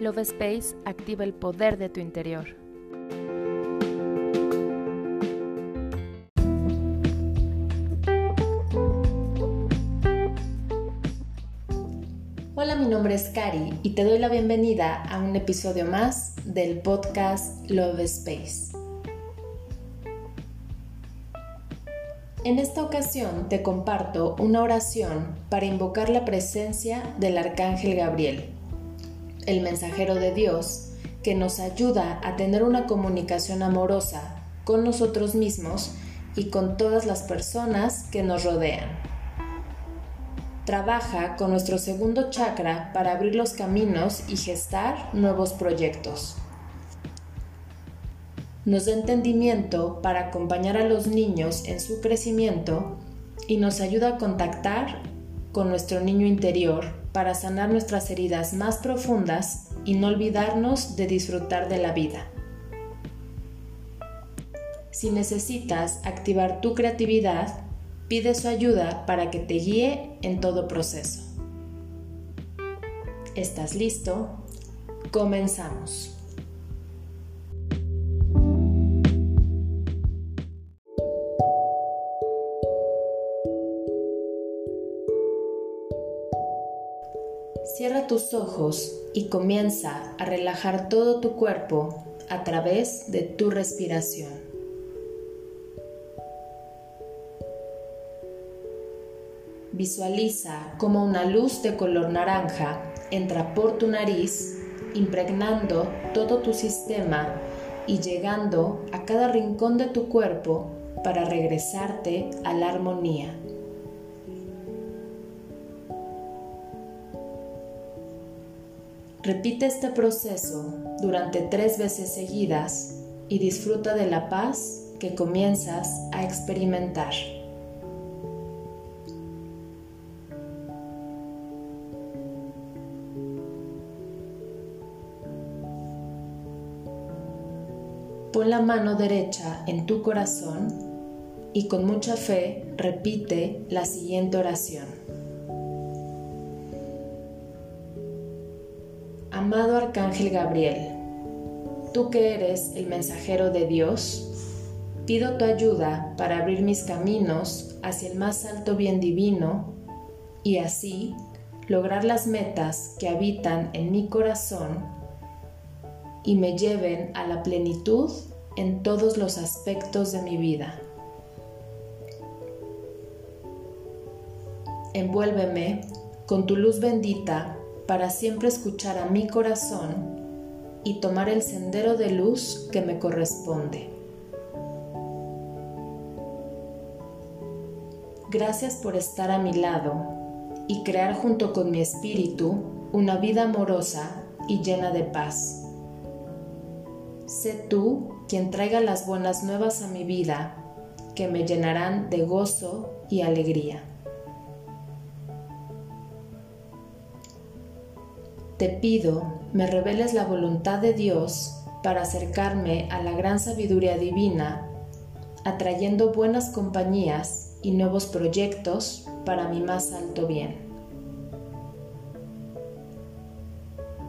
Love Space activa el poder de tu interior. Hola, mi nombre es Cari y te doy la bienvenida a un episodio más del podcast Love Space. En esta ocasión te comparto una oración para invocar la presencia del Arcángel Gabriel el mensajero de Dios, que nos ayuda a tener una comunicación amorosa con nosotros mismos y con todas las personas que nos rodean. Trabaja con nuestro segundo chakra para abrir los caminos y gestar nuevos proyectos. Nos da entendimiento para acompañar a los niños en su crecimiento y nos ayuda a contactar con nuestro niño interior para sanar nuestras heridas más profundas y no olvidarnos de disfrutar de la vida. Si necesitas activar tu creatividad, pide su ayuda para que te guíe en todo proceso. ¿Estás listo? Comenzamos. Cierra tus ojos y comienza a relajar todo tu cuerpo a través de tu respiración. Visualiza como una luz de color naranja entra por tu nariz, impregnando todo tu sistema y llegando a cada rincón de tu cuerpo para regresarte a la armonía. Repite este proceso durante tres veces seguidas y disfruta de la paz que comienzas a experimentar. Pon la mano derecha en tu corazón y con mucha fe repite la siguiente oración. Amado Arcángel Gabriel, tú que eres el mensajero de Dios, pido tu ayuda para abrir mis caminos hacia el más alto bien divino y así lograr las metas que habitan en mi corazón y me lleven a la plenitud en todos los aspectos de mi vida. Envuélveme con tu luz bendita para siempre escuchar a mi corazón y tomar el sendero de luz que me corresponde. Gracias por estar a mi lado y crear junto con mi espíritu una vida amorosa y llena de paz. Sé tú quien traiga las buenas nuevas a mi vida que me llenarán de gozo y alegría. Te pido me reveles la voluntad de Dios para acercarme a la gran sabiduría divina, atrayendo buenas compañías y nuevos proyectos para mi más alto bien.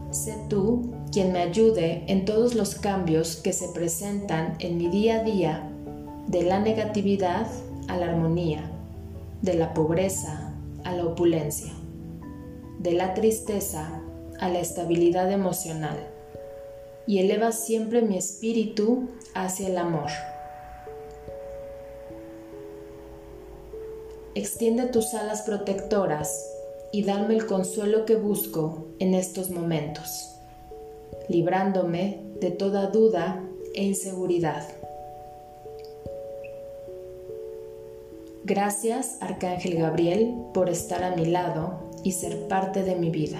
Sé tú quien me ayude en todos los cambios que se presentan en mi día a día, de la negatividad a la armonía, de la pobreza a la opulencia, de la tristeza a la estabilidad emocional y eleva siempre mi espíritu hacia el amor. Extiende tus alas protectoras y dame el consuelo que busco en estos momentos, librándome de toda duda e inseguridad. Gracias, Arcángel Gabriel, por estar a mi lado y ser parte de mi vida.